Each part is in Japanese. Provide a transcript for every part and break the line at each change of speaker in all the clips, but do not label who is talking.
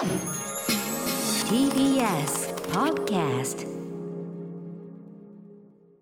TBS Podcast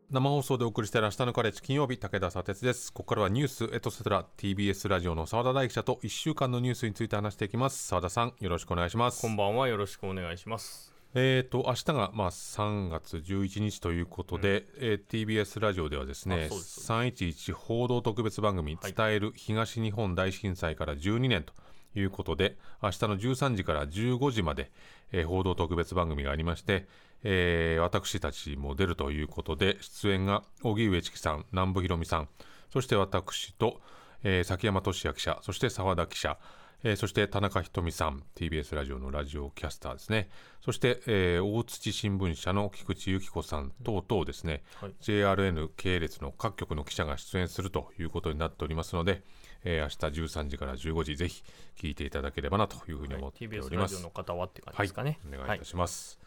生放送でお送りしている明日のカレッジ金曜日武田砂鉄です。ここからはニュースエトセトラ TBS ラジオの澤田大記者と1週間のニュースについて話していきます。澤田さんよろしくお願いします。
こんばんはよろしくお願いします。
えーと明日がまあ3月11日ということで、えー TBS ラジオではですね
あそうです
311報道特別番組
はい。
伝える東日本大震災から12年ということで明日の13時から15時まで、えー報道特別番組がありまして、えー私たちも出るということで出演が荻上チキさん南部ひろみさんそして私と、えー崎山俊也記者そして澤田記者えーそして田中ひとみさん TBS ラジオのラジオキャスターですね。そして、えー大槌新聞社の菊池由紀子さん等々ですね、
はい。
JRN 系列の各局の記者が出演するということになっておりますので、えー明日13時から15時ぜひ聞いていただければなというふうに思ってお
TBS
ります、
ラジオの方はって感じですかね。
お願いいたします、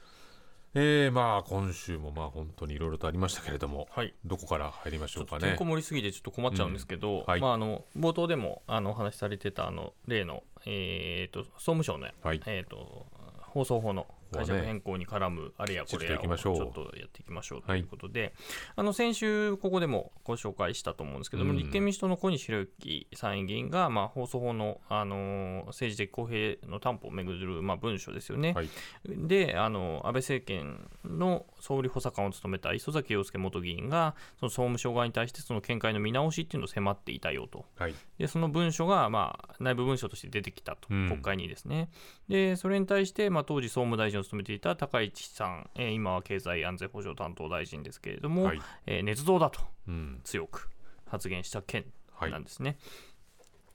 えーまあ今週もまあ本当にいろいろとありましたけれども、
はい。
どこから入りまし
ちょ
うかね。
盛りすぎてちょっと困っちゃうんですけど、
うん。はい。
まああの冒頭でもあのお話しされてたあの例のえっ、と総務省の、
はい。
えっ、と放送法の解釈変更に絡むあれやこれやをち
ちょっと
やっていきましょうということで、あの先週ここでもご紹介したと思うんですけども、
うん。
立憲民主党の小西洋之参院議員が、まあ、放送法の、あの政治的公平の担保をめぐる、まあ、文書ですよね、
はい。
であの安倍政権の総理補佐官を務めた磯崎陽介元議員がその総務省側に対してその見解の見直しっていうのを迫っていたよと。
はい。
でその文書が、まあ、内部文書として出てきたと、
うん。
国会にですね。でそれに対して、まあ、当時総務大臣を務めていた高市さん、えー今は経済安全保障担当大臣ですけれども、
はい。
えー捏造だと
うん。
強く発言した件
はい。
なんですね。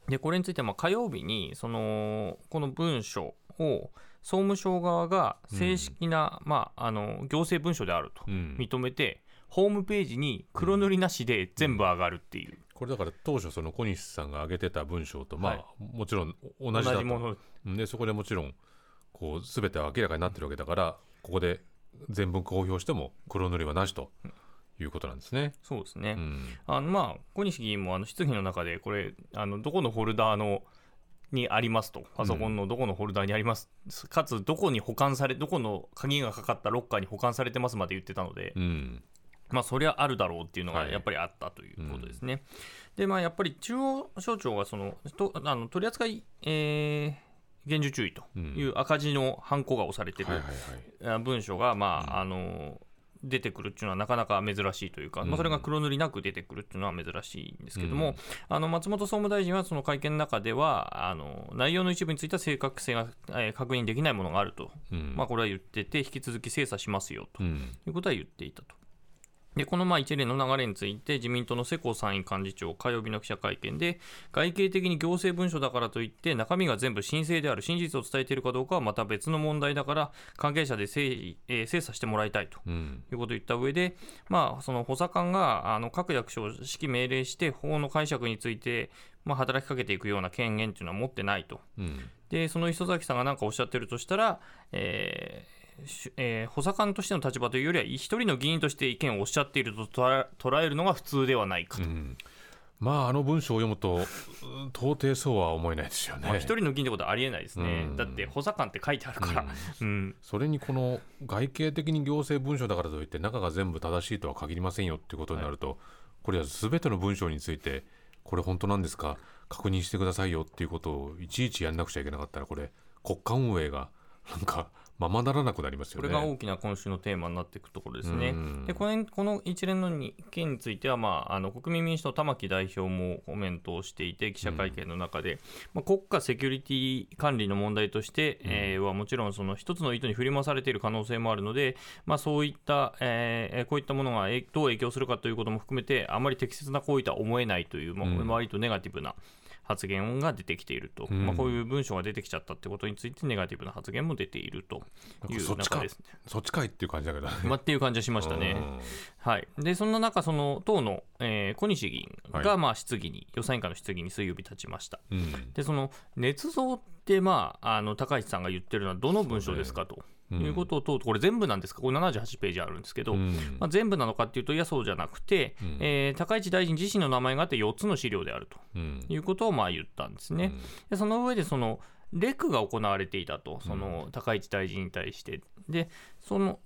でこれについてはまあ火曜日にそのこの文書を総務省側が正式な、まあ、あの行政文書であると
うん。
認めて、ホームページに黒塗りなしで全部上がるっていう、
これだから当初その小西さんが挙げてた文章とまあ、
はい。
もちろん同じだと。
もの。
うん。でそこでもちろんこう全ては明らかになってるわけだからここで全文公表しても黒塗りはなしということなんですね。
そうですね、
うん。
あのまあ小西議員もあの質疑の中でこれあのどこのフォルダーのにありますと。パソコンのどこのフォルダーにあります、かつどこに保管されどこの鍵がかかったロッカーに保管されてますまで言ってたので、
うん。
まあ、そりゃあるだろうっていうのが
はい。
やっぱりあったということですね。で、まあ、やっぱり中央省庁がそのとあの取り扱い、えー厳重注意という赤字のハンコが押されてる、文書が、まああの出てくるっていうのはなかなか珍しいというか、まあ、それが黒塗りなく出てくるっていうのは珍しいんですけども、
うん。
あの松本総務大臣はその会見の中ではあの内容の一部については正確性が、えー確認できないものがあると、
うん。
まあ、これは言ってて引き続き精査しますよということは言っていたと。でこのまあ一連の流れについて自民党の世耕参院幹事長火曜日の記者会見で外形的に行政文書だからといって中身が全部申請である真実を伝えているかどうかはまた別の問題だから関係者で精,、えー精査してもらいたいと
うん
いうことを言った上で、まあ、その補佐官があの各役所を指揮命令して法の解釈について、まあ、働きかけていくような権限というのは持ってないと。
うん
でその磯崎さんが何かおっしゃってるとしたら、ええー補佐官としての立場というよりは一人の議員として意見をおっしゃっていると捉えるのが普通ではないかと、
うん。まああの文章を読むとうん到底そうは思えないですよね。
まあ一人の議員ってことはありえないですね、
うん。
だって補佐官って書いてあるから、うん。
それにこの外形的に行政文書だからといって中が全部正しいとは限りませんよっていうことになると、これは全ての文章についてこれ本当なんですか？確認してくださいよっていうことをいちいちやんなくちゃいけなかったらこれ国家運営がなんかままならなくなりますよね。
これが大きな今週のテーマになっていくところですね。
うん
でこれこの一連のに件については、まあ、あの国民民主党、玉木代表もコメントをしていて、記者会見の中で、まあ、国家セキュリティ管理の問題として、えーはもちろんその一つの意図に振り回されている可能性もあるので、まあ、そういった、えーこういったものがえどう影響するかということも含めて、あまり適切な行為とは思えないという、まあ
うん
割とネガティブな。発言が出てきていると、
うん
まあ、こういう文章が出てきちゃったってことについてネガティブな発言も出ているという
そっちか
中ですね。
そっちかいっていう感じだけどね。
まあ、っていう感じはしましたね。はい、でそんな中、その党の、えー小西議員が、
はい
まあ、質疑に、予算委員会の質疑に水曜日立ちました。
うんうん
で、その捏造って、まあ、あの高市さんが言ってるのは、どの文章ですかと
うん
いうことを問うと、これ全部なんですか、これ78ページあるんですけど、
うん。
まあ、全部なのかっていうと、いや、そうじゃなくて、
うん。
えー高市大臣自身の名前があって4つの資料であると
うん。
いうことをまあ言ったんですね。でその上でその、レクが行われていたと、その高市大臣に対して。で、その、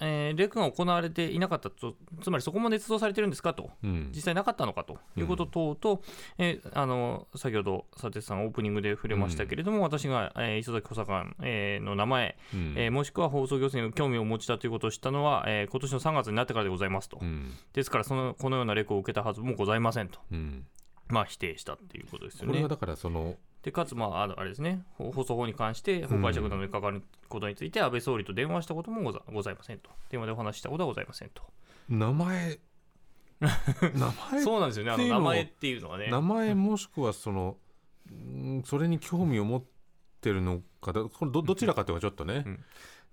えーレクが行われていなかったと、つまりそこも捏造されてるんですかと、
うん。
実際なかったのかと。いうこと等と、えーあの先ほど、佐哲さん、オープニングで触れましたけれども、私が、えー磯崎補佐官、えーの名前、
うん。
えーもしくは放送行政に興味をお持ちだということを知ったのは、えー今年の3月になってからでございますと、
うん。
ですからその、このようなレクを受けたはずもございませんと、
うん
まあ、否定したっていうことですよね。
これは。だからその
でかつ、まあ、あのあれですね、放放送法に関して法解釈などに関わることについて、安倍総理と電話したこともござございませんと、電話でお話ししたことはございませんと。
名前？名前？
そうなんですよね、あの名前っていうのはね。
名前もしくはそのうんそれに興味を持ってるのかだこれどどちらかというとちょっとね、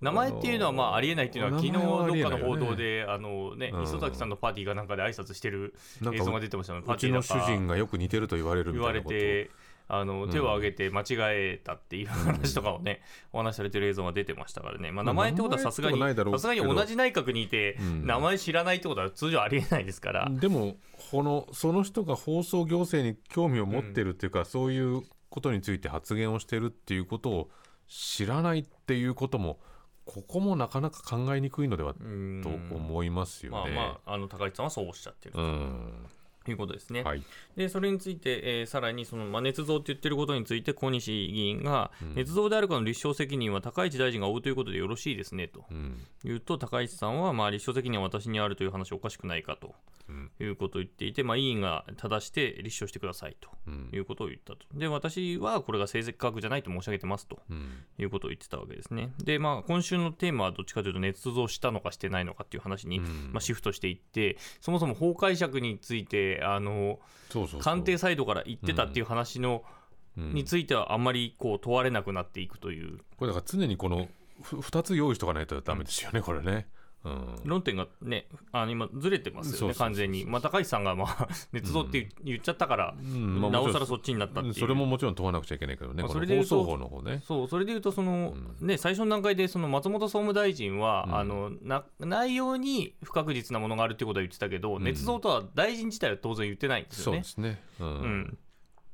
名前っていうのはまあありえないっていうのは、
名
昨日どっかの報道で、あのね、
うん。
磯崎さんのパーティーがなんかで挨拶してる映像が出てましたね、パーティーだか
人がよく似てると言われるみ
言われ
たいなこと。
て、あの
ん
手を挙げて間違えたっていう話とかをね、お話しされてる映像が出てましたからね、まあ、
まあ
名前ってことはさすがに、さすがに同じ内閣にいて、
うん。
名前知らないってことは通常ありえないですから。
でもこのその人が放送行政に興味を持ってるっていうか、そういうことについて発言をしてるっていうことを知らないっていうこともここもなかなか考えにくいのでは
うん。
と思いますよね。
まあまあ、あの高市さんはそうおっしゃってる
うん。
ということですね。
はい。
でそれについて、えーさらにその、まあ、捏造って言ってることについて小西議員が、捏造であるかの立証責任は高市大臣が負うということでよろしいですねと。
うん。
言うと高市さんは、まあ、立証責任は私にあるという話はおかしくないかと。
うん。
いうことを言っていて、まあ、委員が正して立証してくださいと。
うん。
いうことを言ったと。で私はこれが正確じゃないと申し上げてますと。
うん。
いうことを言ってたわけですね。で、まあ、今週のテーマはどっちかというと、捏造したのかしてないのかっていう話に、
うん。
まあ、シフトしていって、そもそも法解釈について、あの官邸サイドから言ってたっていう話の、
うん。
については、あんまりこう問われなくなっていくという。
これだから常にこのふ2つ用意しとかないとダメですよね、これね。うん
論点がね、あの今、ずれてますよね、完全に。まあ、高市さんが、まあ、捏造って言言っちゃったから、
んまあ
なおさらそっちになったっていう。
それももちろん問わなくちゃいけないけどね、
まあそれで言うと
放送法の方ね。
そうそれでいうとその、ね、最初の段階でその松本総務大臣は、
うん
あのな内容に不確実なものがあるってことは言ってたけど、捏造とは大臣自体は当然言ってないんですよね
そうで。すね。うん
うん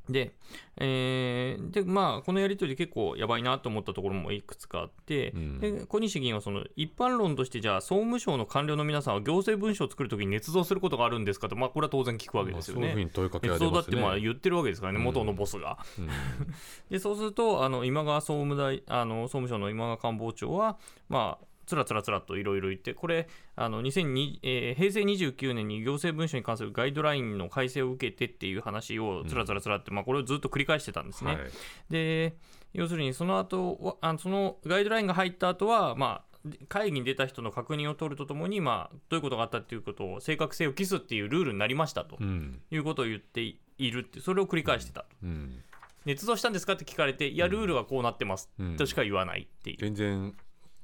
で、えーでまあ、このやり取り結構やばいなと思ったところもいくつかあって、
うん
で小西議員はその一般論としてじゃあ総務省の官僚の皆さんは行政文書を作るときに捏造することがあるんですかと、まあ、これは当然聞くわけですよね。
まあそういうふうに問いかけら
捏
れね。
造だってまあ言ってるわけですからね、元のボスが。
うん
でそうするとあの今川総務大あの総務省の今川官房長は、まあ、つらつらつらっといろいろ言って、これ、あの2002えー平成29年に行政文書に関するガイドラインの改正を受けてっていう話をつらつらつらって、まあ、これをずっと繰り返してたんですね。
はい。
で要するにその後はあのそのガイドラインが入った後は、まあ、会議に出た人の確認を取るとともに、まあ、どういうことがあったっていうことを正確性を期すっていうルールになりましたと
うん。
いうことを言っているってそれを繰り返してたと。
うん。
捏造したんですかって聞かれて、いや、ルールはこうなってます
うん。
としか言わないっていう。
全然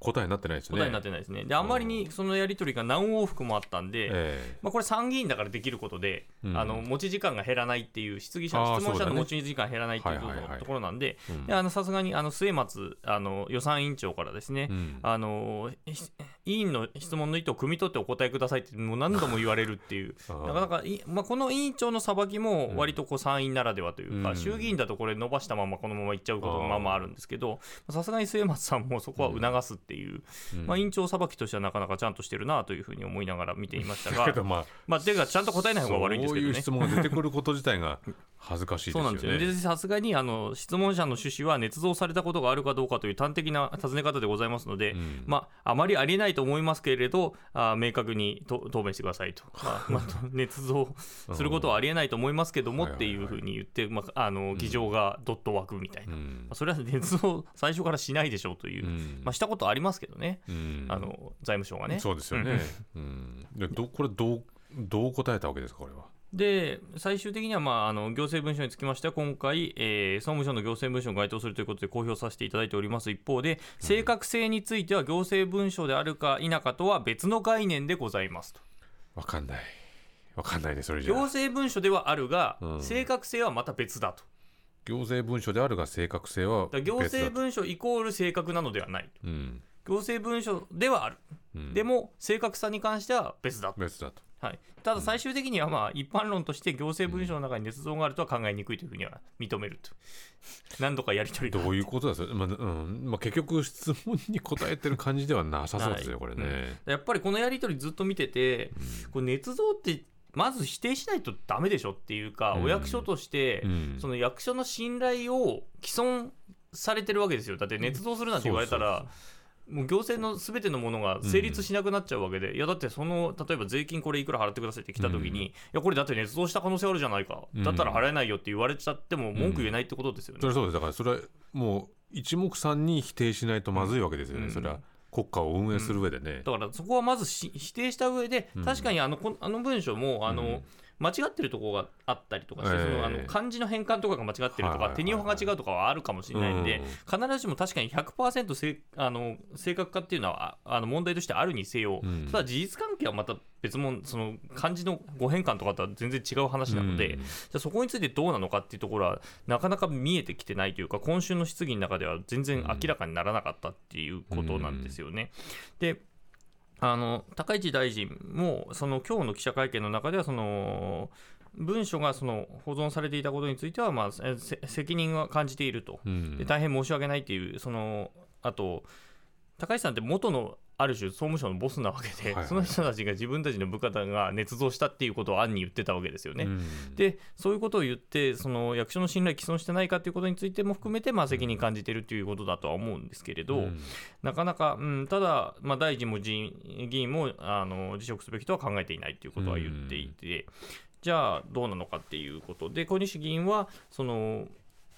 答えになってないですね。
答えになってないですね。で、あんまりにそのやり取りが何往復もあったんで、
え
まあ、これ参議院だからできることで、
うん。
あの持ち時間が減らないっていう質疑者
あー
質問者の持ち時間減らないっていうところなんでさすがにあの末松あの予算委員長からですね、
えうん。
あのひ委員の質問の意図を汲み取ってお答えくださいってもう何度も言われるっていう。なかなかい、まあ、この委員長の裁きも割とこう参院ならではというか、
うん。
衆議院だとこれ伸ばしたままこのままいっちゃうことがまあまああるんですけどさすがに末松さんもそこは促すっていう、
う。ん。
まあ、委員長裁きとしてはなかなかちゃんとしてるなというふうに思いながら見ていました
だ
が
けどまあ
まあ、ていうかちゃんと答えない方が悪いんですけどね。
そういう質。問が出てくること自体が恥ずかしいですよね。
そうなんですよね。でさすがにあの質問者の趣旨は捏造されたことがあるかどうかという端的な尋ね方でございますので、
うん。
まあ、あまりありえないと思いますけれど、あ明確にと答弁してくださいと、ま あまあ、捏造することはありえないと思いますけども
うん
っていうふうに言って、まあ、あの議場がどっと湧くみたいな、ま
うん。
あそれは捏造最初からしないでしょうという、
うん。
まあ、したことありますけどね、
うん。
あの財務省がね。
そうですよね。うん。でどこれどうどう答えたわけですかこれは？
で最終的には、まあ、あの行政文書につきましては今回、えー総務省の行政文書に該当するということで公表させていただいております。一方で正確性については行政文書であるか否かとは別の概念でございますと。
わかんない。わかんないねそれじゃ。
行政文書ではあるが、
うん。
正確性はまた別だと。
行政文書であるが正確性は
だから行
別だと。
政文書イコール正確なのではない
うん。
行政文書ではある、
うん。
でも正確さに関しては別だと、
別だと。
はい、ただ最終的にはまあ一般論として行政文書の中に捏造があるとは考えにくいというふうには認めると。何度かやり取りが。
どういうことですか、まあうん。まあ、結局、質問に答えてる感じではなさそうですね、
はい。
これね。
やっぱりこのやり取りずっと見てて、これ捏造ってまず否定しないとダメでしょっていうか、
うん。
お役所として、
うん。
その役所の信頼を毀損されてるわけですよ。だって捏造するなんて言われたら、もう行政のすべてのものが成立しなくなっちゃうわけで、いやだってその例えば税金これいくら払ってくださいって来た時に、いやこれだって捏造した可能性あるじゃないか、
うん。
だったら払えないよって言われちゃっても文句言えないってことですよね。
それはそうです。だからそれはもう一目散に否定しないとまずいわけですよね、
うん。
それは国家を運営する上でね、
だからそこはまずし否定した上で、
うん。
確かにあのこあの文章もあの、
うん
間違ってるところがあったりとかして、
ええ。
そのあの漢字の変換とかが間違ってるとか、手に法が違うとかはあるかもしれないんで、
うん。
必ずしも確かに100%せあの正確化っていうのはああの問題としてあるにせよ、
うん。
ただ事実関係はまた別もんその漢字の誤変換とかとは全然違う話なので、
うん。
じゃあそこについてどうなのかっていうところはなかなか見えてきてないというか今週の質疑の中では全然明らかにならなかったっていうことなんですよね。であの高市大臣もその今日の記者会見の中ではその文書がその保存されていたことについては、まあ、せせ責任は感じていると、
うん
で大変申し訳ないっていう、そのあと、高市さんって元のある種、総務省のボスなわけで、
はい。はい
その人たちが自分たちの部下が捏造したっていうことを暗に言ってたわけですよね。
うん。
でそういうことを言ってその役所の信頼毀損してないかということについても含めて、まあ、責任感じてるということだとは思うんですけれど、
うん。
なかなか、うん、ただ、まあ、大臣も議員議員もあの辞職すべきとは考えていないということは言っていて、じゃあどうなのかっていうことで小西議員はその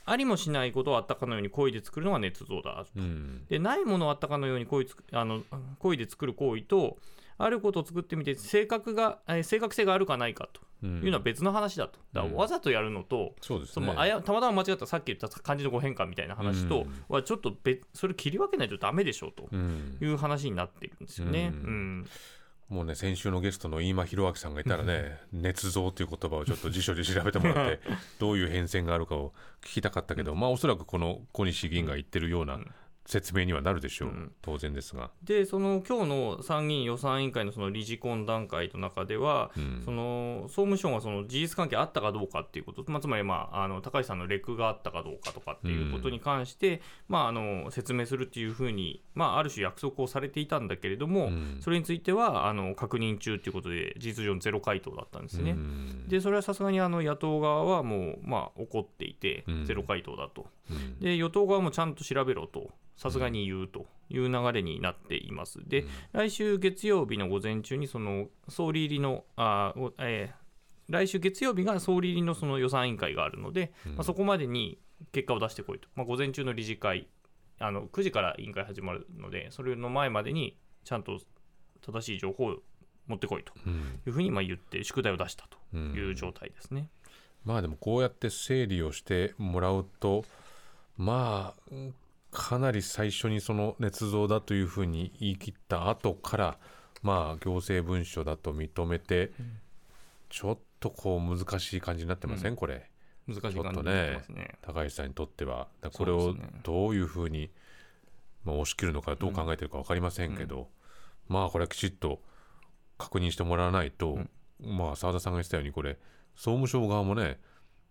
ありもしないことをあったかのように故意で作るのが捏造だ。
うん。
でないものをあったかのように故意あの故意で作る行為とあることを作ってみて正確がえー正確性があるかないかと。
うん
いうのは別の話だと。だわざとやるのと、
そ
のあやたまたま間違ったさっき言った漢字の誤変換みたいな話と
うん。
はちょっと別それ切り分けないとダメでしょうと
うん。
いう話になっているんですよね。
う
うんん
もうね先週のゲストの飯間弘明さんがいたらね 捏造という言葉をちょっと辞書で調べてもらって どういう変遷があるかを聞きたかったけど、まあおそらくこの小西議員が言ってるような説明にはなるでしょう、
うん。
当然ですが、
でその今日の参議院予算委員会のその理事懇談会の中では、
うん。
その総務省がその事実関係あったかどうかっていうこと、まあ、つまり、まあ、あの高橋さんのレクがあったかどうかとかっていうことに関して、まあ、あの説明するっていうふうに、まあ、ある種約束をされていたんだけれども、
うん。
それについてはあの確認中ということで事実上ゼロ回答だったんですね。
うん。
でそれはさすがにあの野党側はもう、まあ、怒っていて
うん。
ゼロ回答だと。
うん。
で与党側もちゃんと調べろと、さすがに言うという流れになっています。で、来週月曜日の午前中に、その総理入りの、あえー来週月曜日が総理入りのその予算委員会があるので、まあ、そこまでに結果を出してこいと、まあ、午前中の理事会あの、9時から委員会始まるので、それの前までにちゃんと正しい情報を持ってこいと。
うん。
いうふうにまあ言って、宿題を出したという状態ですね。
まあでもこうやって整理をしてもらうとまあうんかなり最初にその捏造だというふうに言い切った後からまあ行政文書だと認めて、ちょっとこう難しい感じになってません、これ。
難しい感じになってますね。
高橋さんにとってはこれをどういうふうに、まあ、押し切るのかどう考えてるか分かりませんけど、まあこれはきちっと確認してもらわないと、まあ澤田さんが言ってたようにこれ総務省側もね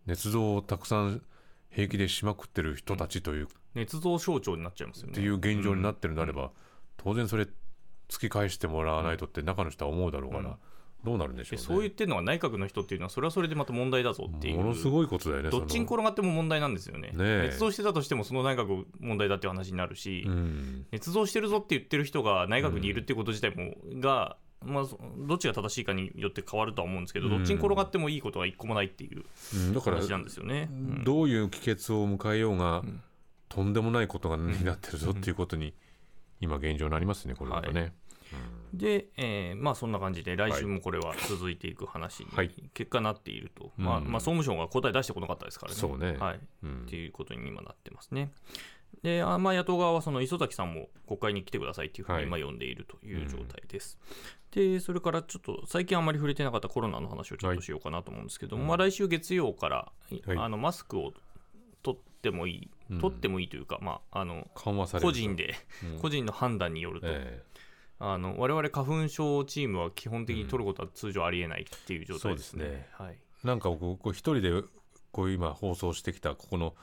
捏造をたくさん平気でしまくってる人たちという、
捏造省庁になっちゃいますよね。
っていう現状になってるんであれば、当然それ突き返してもらわないとって中の人は思うだろうから、どうなるんでしょうね。
でそう言ってるのが内閣の人っていうのは、それはそれでまた問題だぞっていう。
ものすごいことだよね。
どっちに
そ
転がっても問題なんですよね。
ねえ
捏造してたとしても、その内閣問題だっていう話になるし、
のうん
捏造してるぞって言ってる人が内閣にいるっていうこと自体も、が、まあ、そどっちが正しいかによって変わるとは思うんですけど、どっちに転がってもいいことは一個もないっていう話なんですよね。うん
どういう帰結を迎えようが、
ん
とんでもないことがになってるぞっていうことに、今現状になりますねこれはね、
で、えーまあそんな感じで、来週もこれは続いていく話に
はい。
結果なっていると、まあ
うん。
まあ、総務省が答え出してこなかったですからね。
そうね。
はい。
うん。
っていうことに今なってますね。で、あまあ、野党側はその磯崎さんも国会に来てくださいっていうふうに
はい。
今呼んでいるという状態です。で、それからちょっと最近あんまり触れてなかったコロナの話をちょっとしようかなと思うんですけども、まあ、来週月曜から、
はい。
あのマスクを取ってもいい、
うん
取ってもいいというか、まあ、あの個人で、
うん。
個人の判断によると。
え
あの我々花粉症チームは基本的に取ることは通常ありえないっていう状態ですね。
そうですね。
はい、
なんか僕一人でこういう今放送してきたここの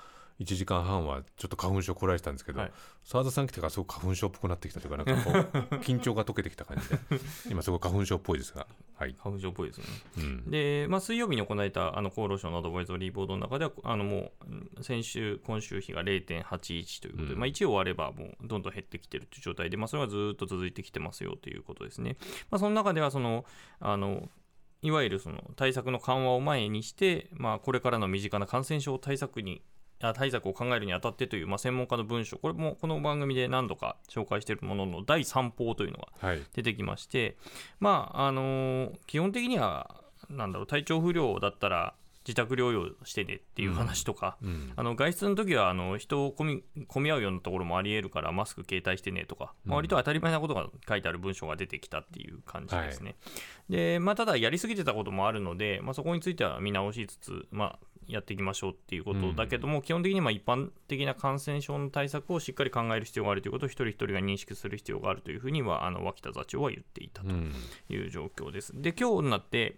1時間半はちょっと花粉症こられてたんですけど
はい。
澤、田さん来てからすごく花粉症っぽくなってきたというかなんかこう 緊張が解けてきた感じで。今すごい花粉症っぽいですが。はい、
花粉症っぽいですよね。
うん、
で、まあ、水曜日に行われたあの厚労省のアドバイザリーボードの中では、あのもううん先週、今週比が0.81ということで、
うん。
まあ、1を割ればもうどんどん減ってきてるという状態で、まあ、それがずっと続いてきてますよということですね。まあ、その中ではそのあのいわゆるその対策の緩和を前にして、まあ、これからの身近な感染症対策にあ対策を考えるにあたってという、まあ、専門家の文書、これもこの番組で何度か紹介しているものの第3報というのが
はい。
出てきまして、まああのー基本的にはなんだろう体調不良だったら自宅療養してねっていう話とか、
うん
あの外出の時はあの人を混み混み合うようなところもありえるからマスク携帯してねとか、まあ割と当たり前なことが書いてある文章が出てきたっていう感じですね。でまあ、ただ、やりすぎてたこともあるので、まあ、そこについては見直しつつ、まあ、やっていきましょうっていうことだけども、基本的にまあ一般的な感染症の対策をしっかり考える必要があるということを一人一人が認識する必要があるというふうにはあの脇田座長は言っていたと
うん。
いう状況です。で今日になって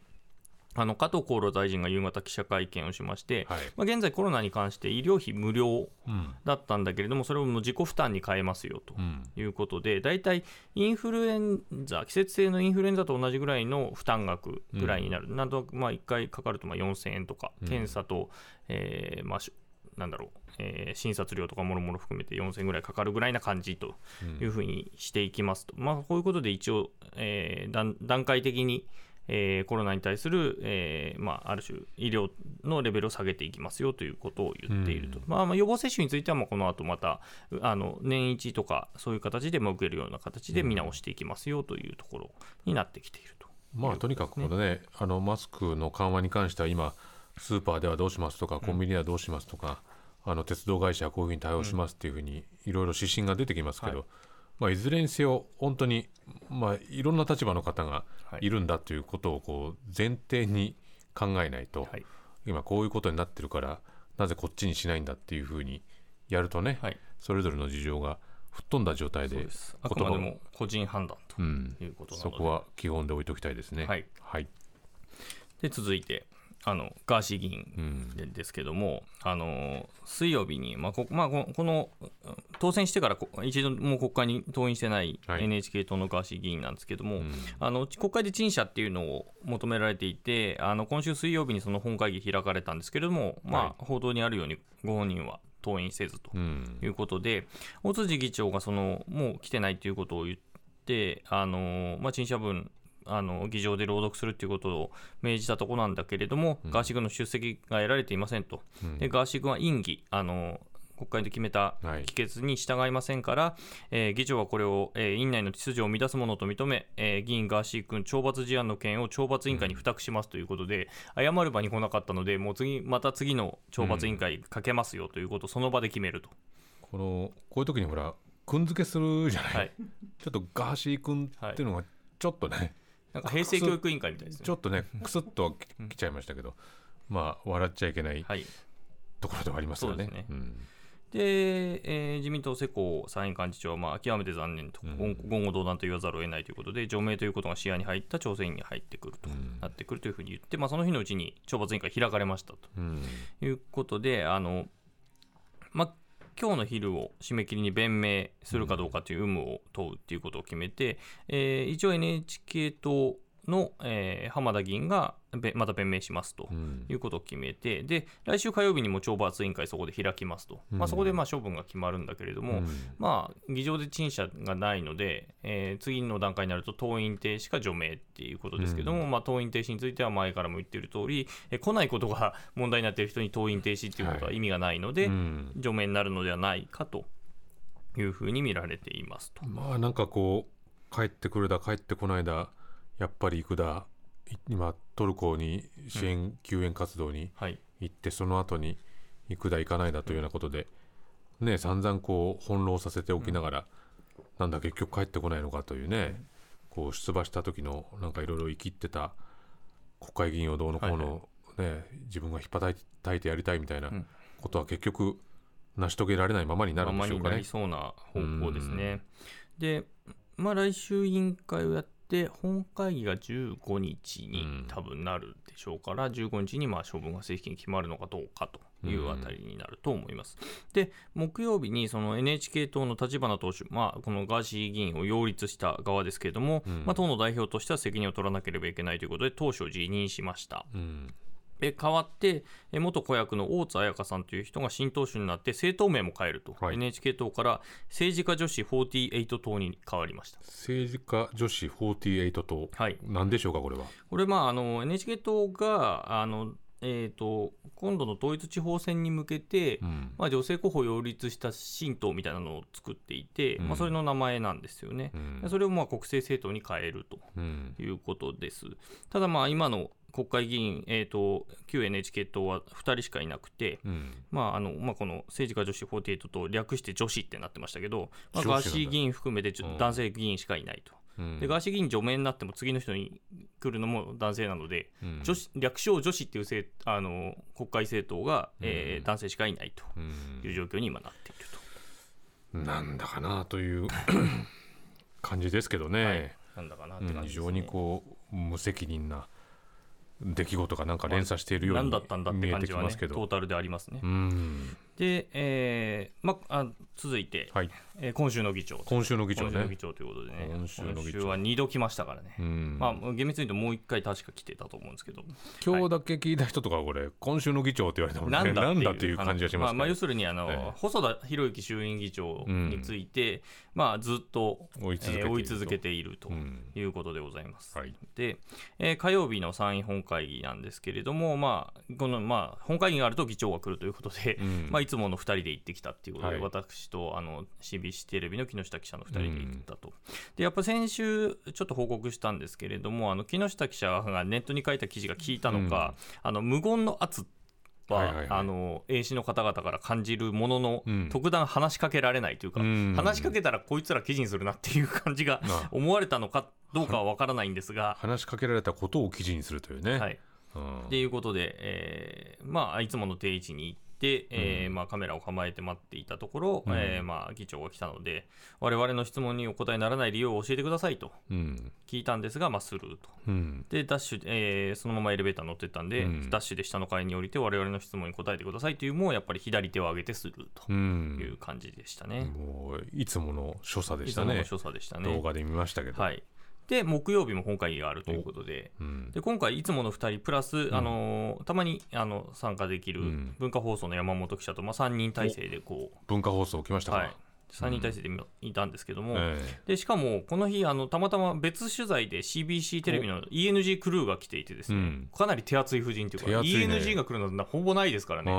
あの加藤厚労大臣が夕方記者会見をしまして、
はい。
まあ、現在コロナに関して医療費無料
うん。
だったんだけれどもそれをもう自己負担に変えますよと
うん。
いうことで大体インフルエンザ季節性のインフルエンザと同じぐらいの負担額ぐらいになる、なんとなくまあ1回かかるとまあ4000円とか、
うん。
検査と、えーまあしなんだろう、えー診察料とかもろもろ含めて4000円ぐらいかかるぐらいな感じというふうにしていきますと、まあ、こういうことで一応、えー段段階的に、えーコロナに対する、えーまあ、ある種医療のレベルを下げていきますよということを言っていると、まあ、まあ予防接種についてはまあこの後またうあの年一とかそういう形でまあ受けるような形で見直していきますよというところになってきていると。
まあとにかくこのねあのマスクの緩和に関しては今スーパーではどうしますとかコンビニではどうしますとか、あの鉄道会社はこういうふうに対応しますっていうふうにいろいろ指針が出てきますけど、
はい
まあ、いずれにせよ本当に、まあ、いろんな立場の方が
はい。
いるんだということをこう前提に考えないと、
はい。
今こういうことになってるからなぜこっちにしないんだっていうふうにやるとね、
はい、
それぞれの事情が吹っ飛んだ状態で
あくまでも個人判断と
うん、
いうことなので、
そこは基本で置いときたいですね。
はい。
はい。
で続いてあのガーシー議員
うん。
でですけども、あの水曜日に、まあこまあ、ここのうん当選してからこ一度も国会に登院してない
はい。
NHK 党のガーシー議員なんですけども、
うん。
あの国会で陳謝っていうのを求められていて、あの今週水曜日にその本会議開かれたんですけれども、まあ
はい
報道にあるようにご本人は登院せずと
うん。
いうことで、尾辻議長がそのもう来てないということを言って、あのまあ、陳謝文、あの議場で朗読するということを命じたところなんだけれども、ガーシー君の出席が得られていませんと、
うん。
でガーシー君は院議、あの国会で決めた
はい。
議決に従いませんから、えー議長はこれを、えー院内の秩序を乱すものと認め、えー議員ガーシー君懲罰事案の件を懲罰委員会に付託しますということで、謝る場に来なかったので、もう次、また次の懲罰委員会かけますよということをその場で決めると。
このこういう時にほらくんづけするじゃない、
はい。
ちょっとガーシー君っていうのがちょっとね、
なんか平成教育委員会みたいですね。
ちょっとねクスッときちゃいましたけど、まあ笑っちゃいけない
はい、
ところではありますよね。
そうですね。
うん
で、えー自民党世耕参院幹事長は、まあ、極めて残念と、
うん。
言言語道断と言わざるを得ないということで、除名ということが視野に入った調整員に入ってくると、
うん。
なってくるというふうに言って、まあ、その日のうちに懲罰委員会開かれましたと。
うん。
いうことで、あのまあ今日の昼を締め切りに弁明するかどうかという有無を問うということを決めて、えー一応 NHK 党の、えー浜田議員がべまた弁明しますと。
うん。
いうことを決めて、で来週火曜日にも懲罰委員会、そこで開きますと、まあ、そこでまあ処分が決まるんだけれども、
うん。
まあ、議場で陳謝がないので、えー次の段階になると登院停止か除名っていうことですけども、まあ、登院停止については前からも言っている通り、えー来ないことが 問題になっている人に登院停止っていうことは意味がないので、
うん。
除名になるのではないかというふうに見られていますと。
まあなんかこう帰ってくるだ帰ってこないだやっぱり行くだい今トルコに支援、救援活動に
はい
行ってその後に行くだ行かないだというようなことで、ね散々こう翻弄させておきながら、なんだ結局帰ってこないのかというね、こう出馬した時のなんかいろいろ生きってた国会議員をどうのこうの、ね自分が引っ叩いてやりたいみたいな
うん
ことは結局成し遂げられないままになるんでしょうかね。
りそうな方向ですね。で、まあ、来週委員会をやって、本会議が15日に
うん
多分なるでしょうから、15日にまあ処分が正式に決まるのかどうかというあたりになると思います。で、木曜日にその NHK 党の立花党首、まあ、このガーシー議員を擁立した側ですけれども、まあ、党の代表としては責任を取らなければいけないということで、党首を辞任しました。
うん
で代わって、え元子役の大津彩香さんという人が新党首になって、政党名も変えると、
はい。
NHK 党から政治家女子48党に変わりました。
政治家女子48党、
はい。
なんでしょうかこれは？
これ、まあ、あの NHK 党があの、えー、と今度の統一地方選に向けて、
うん。
まあ、女性候補を擁立した新党みたいなのを作っていて、
うん。
まあ、それの名前なんですよね。
うん。
でそれをまあ国政政党に変えると
うん。
いうことです。ただ、まあ今の国会議員、えー、と旧 NHK 党は2人しかいなくて、
うん。
まああのまあ、この政治家女子48と略して女子ってなってましたけど、まあ、ガーシー議員含めて男性議員しかいないと。
うん。
でガーシー議員除名になっても次の人に来るのも男性なので、
うん。
女子略称女子っていう政あの国会政党が、えー
うん。
男性しかいないと
うん。
いう状況に今なっていると。
なんだかなという 感じですけどね、
はい。なんだかなって
うん
感じです、ね。
非常にこう無責任な出来事がなんか連鎖しているように
何だったんだって
見えてきますけど、
トータルでありますね。
うん
で、えーまあ、続いて、
はい。
えー今週の議長
今週の議長ね。
今週の議長ということでね。
今週の議長。
今週は2度来ましたからね、
うん。
まあ、厳密に言うともう1回確か来てたと思うんですけど。
今日だけ聞いた人とかこれ今週の議長って言われても、ね、
なんだ
なんだ
っ
てていうう感じがしますけど、
まあ、まあ要するにあの、
ええ。
細田博之衆院議長について、まあ、ずっと
追い続けていると。
えー追い続けていると
うん
いうことでございます。
はい。
で、えー火曜日の参院本会議なんですけれども、まあこのまあ、本会議があると議長が来るということで、
うん。
まあ、いつもの2人で行ってきたということで、
はい。
私とあの CBC テレビの木下記者の2人で行ったと。でやっぱ先週、ちょっと報告したんですけれども、あの木下記者がネットに書いた記事が聞いたのか、あの無言の圧は、
はいはいはい。
あの英詞の方々から感じるものの、
うん。
特段話しかけられないというか、
うん。
話しかけたらこいつら記事にするなっていう感じが
あ。
思われたのかどうかは分からないんですが、
話しかけられたことを記事にするというね、
はい、
うん。
っていうことで、えーまあ、いつもの定位置に行って、えーまあ、カメラを構えて待っていたところ、
うん。
えーまあ、議長が来たので、我々の質問にお答えにならない理由を教えてくださいと
うん。
聞いたんですが、まあ、スルーと。
うん。
で、ダッシュで、えーそのままエレベーター乗ってったんで、
うん。
ダッシュで下の階に降りて、我々の質問に答えてくださいというのを、やっぱり左手を上げてスルーと
うん。
いう感じでしたね。
もういつもの所作でしたね。
いつもの所作でしたね。
動画で見ましたけど、
はい、で、木曜日も本会議があるということで、
うん。
で今回、いつもの2人、プラス、あのーたまにあの参加できる
うん。
文化放送の山本記者と、まあ、3人体制でこ
文化放送来ました
う、
か、
はい、3人体制でいたんですけども、
え
でしかもこの日あの、たまたま別取材で CBC テレビの ENG クルーが来ていて、ですね、
うん。
かなり手厚い布陣というか、
ね。
ENG が来るのはほぼないですから
え
ね、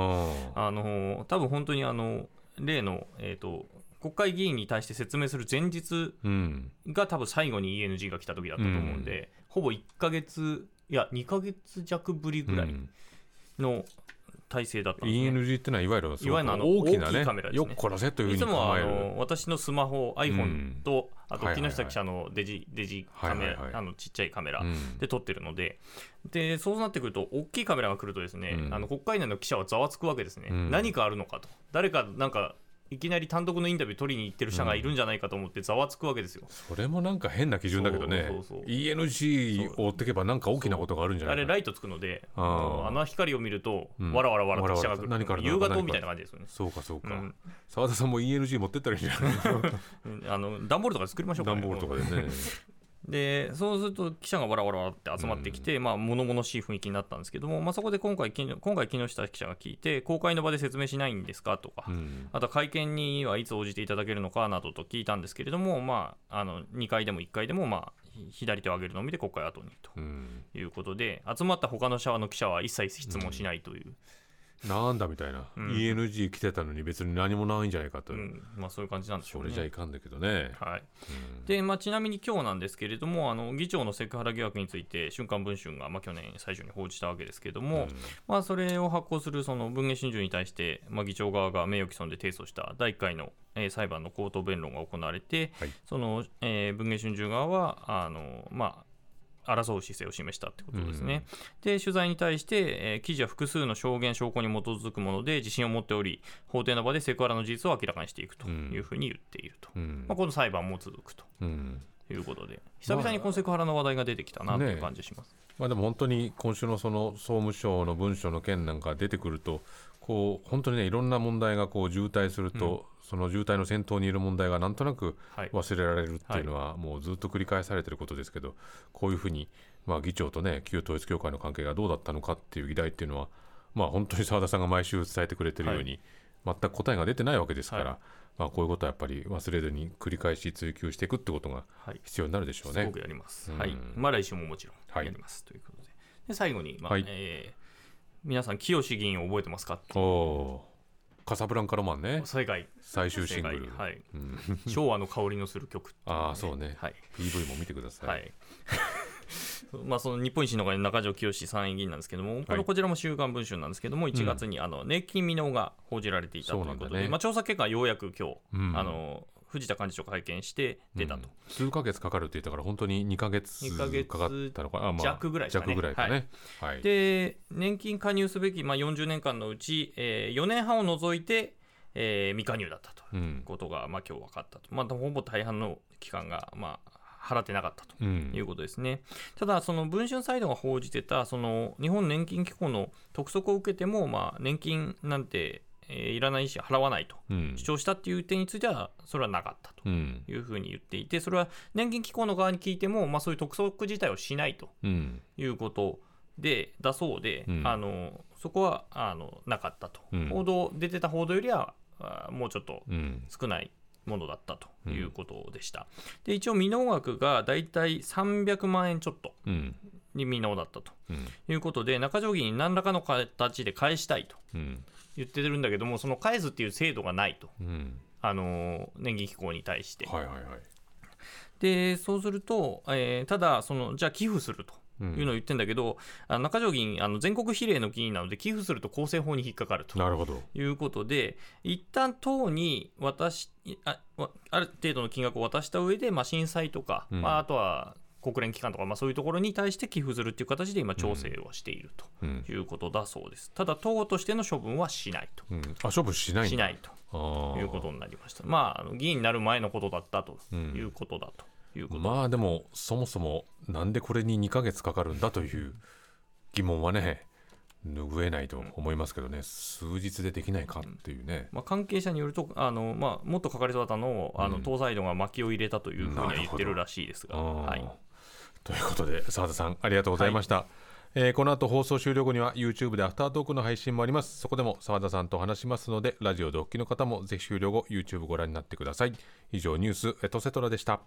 あ。
あのー多分本当にあの例の、えーと、国会議員に対して説明する前日が多分最後に ENG が来た時だったと思うんで、ほぼ1ヶ月いや2ヶ月弱ぶりぐらい
うん
の体制だったんですね。
ENG ってのはいわゆる
いわゆるあの
大きなね
カメラですね。
よっこらせという
いつもはあの私のスマホ、iPhone と、あと
はいはいはい。
木下記者のデジデジカメラ、
はいはいはい。
あのちっちゃいカメラ
うん。
で撮ってるので、でそうなってくると、大きいカメラが来ると、ですね、
うん。
あの国会内の記者はざわつくわけですね、
うん。
何かあるのかと、誰かなんか、いきなり単独のインタビュー取りに行ってる社がいるんじゃないかと思って、ざわつくわけですよ。
それもなんか変な基準だけどね。
そうそうそう
ENG を追ってけばなんか大きなことがあるんじゃないか
あれ、ライトつくので、
あ
の光を見ると、
うん。
わらわらわらと記者が来る、
わらわら何から
夕
何から。
方みたいな感じですよね。
そうかそうか。
うん。
澤田さんも ENG 持ってったらいいんじゃない
うん。あの段ボールとか作りましょうか、ね、
段ボールとかでね
でそうすると記者がわらわらわらって集まってきて、まあ物々しい雰囲気になったんですけども、まあ、そこで今回、き今回木下記者が聞いて、公開の場で説明しないんですかとか、
うん。
あとは会見にはいつ応じていただけるのかなどと聞いたんですけれども、まあ、あの2回でも1回でも、まあ、ひ左手を上げるのみで国会後にと
うん。
いうことで、集まった他の社の記者は一切質問しないという、
なんだみたいな、
ん。
ENG 来てたのに別に何もないんじゃないかと、
うん。まあ、そういう感じなんでしょ
そうれ
ね。
じゃいかんだけどね、
はい。でまあ、ちなみに今日なんですけれども、あの議長のセクハラ疑惑について、週刊文春が、まあ、去年最初に報じたわけですけれども、
うん。
まあ、それを発行するその文藝春秋に対して、まあ、議長側が名誉毀損で提訴した第1回の、えー裁判の口頭弁論が行われて、
はい。
その、えー文藝春秋側はあの、まあ争う姿勢を示したってことですね。で取材に対して、えー記事は複数の証言、証拠に基づくもので自信を持っており、法廷の場でセクハラの事実を明らかにしていくというふうに言っていると、
うん。
まあ、この裁判も続くと。
うん。
いうことで、久々にこのセクハラの話題が出てきたなという感じします。
まあ、でも本当に今週のその総務省の文書の件なんか出てくるとこう本当にねいろんな問題がこう渋滞すると、その渋滞の先頭にいる問題がなんとなく
はい
忘れられるっていうのはもうずっと繰り返されてることですけどこういうふうにまあ議長とね旧統一教会の関係がどうだったのかっていう議題っていうのはまあ本当に澤田さんが毎週伝えてくれてるように、全く答えが出てないわけですから、
はい
まあこういうことはやっぱり忘れずに繰り返し追求していくってことが
はい
必要になるでしょうね
すごく。やります。
うん
はい。まあ来週ももちろ
はい
んやります、ということで。で最後に、まあ
はい
えー皆さん、清志議員を覚えてますか？
おおー。カサブランカロマンね。
正解。
最終シングル。
はい。
うん。
昭和の香りのする曲ってい
ああそうね。
はい。
PV も見てください。
はい。まあその日本維新の会の中条清参議院なんですけども、こ
はい。
のこちらも週刊文春なんですけども、1月にあの年金未納が報じられていたということで、まあ、調査結果はようやく今日、
うん。
あの藤田幹事長が会見して出たと、
うん数ヶ月かかるって言ったから本当に2ヶ月
二ヶ月
かかったのかな、あまあ
弱ぐらいですかね
弱ぐらいかね。はい。
で年金加入すべき、まあ、40年間のうち、え4年半を除いて、えー未加入だったと
う。
いうんことが、まあ今日分かったと、まあ、ほぼ大半の期間が、まあ、払ってなかったと。
うん
いうことですね。ただ、その文春サイドが報じてた、その日本年金機構の督促を受けても、まあ、年金なんて、えーいらないし、払わないと。
うん。
主張したっていう点については、それはなかったと。
うん。
いうふうに言っていて、それは年金機構の側に聞いても、まあ、そういう督促自体をしないと。
うん。
いうことで、だそうで、
うん。
あのそこはあのなかったと、
うん。
報道、出てた報道よりは、あもうちょっと
うん。
少ないものだったということでした。で一応、未納額がだいたい300万円ちょっと
うん。
に未納だったと
うん。
いうことで、中条議員に何らかの形で返したいと
うん
言ってるんだけども、その返すっていう制度がないと、
うん
あの年金機構に対して。
はいはいはい。
でそうすると、えーただその、じゃあ寄付すると。
うん
いうのを言ってんだけど、あの中条議員、あの全国比例の議員なので、寄付すると公正法に引っかかると
なるほど。
いうことで、一旦党に渡しあわある程度の金額を渡した上で、まあ、震災とか、
うん
まあ、あとは国連機関とか、まあ、そういうところに対して寄付するっていう形で今、調整をしている
うん。
ということだそうです。ただ、党としての処分はしないと。
うん。あ勝負しない。
しないということになりました。まあ、議員になる前のことだったと
うん。
いうことだということ、
まあでもそもそもなんでこれに2ヶ月かかるんだという疑問はね拭えないと思いますけどね。数日でできないかっていうね。
まあ、関係者によると、あのまあ、もっとかかりそうだったのを、あの
うん。
党サイドが巻きを入れたというふうには言ってるらしいですが、はい、
ということで澤田さんありがとうございました、えーこの後放送終了後には YouTube でアフタートークの配信もあります。そこでも澤田さんと話しますのでラジオでお聞きの方もぜひ終了後 YouTube ご覧になってください。以上ニュースエトセトラでした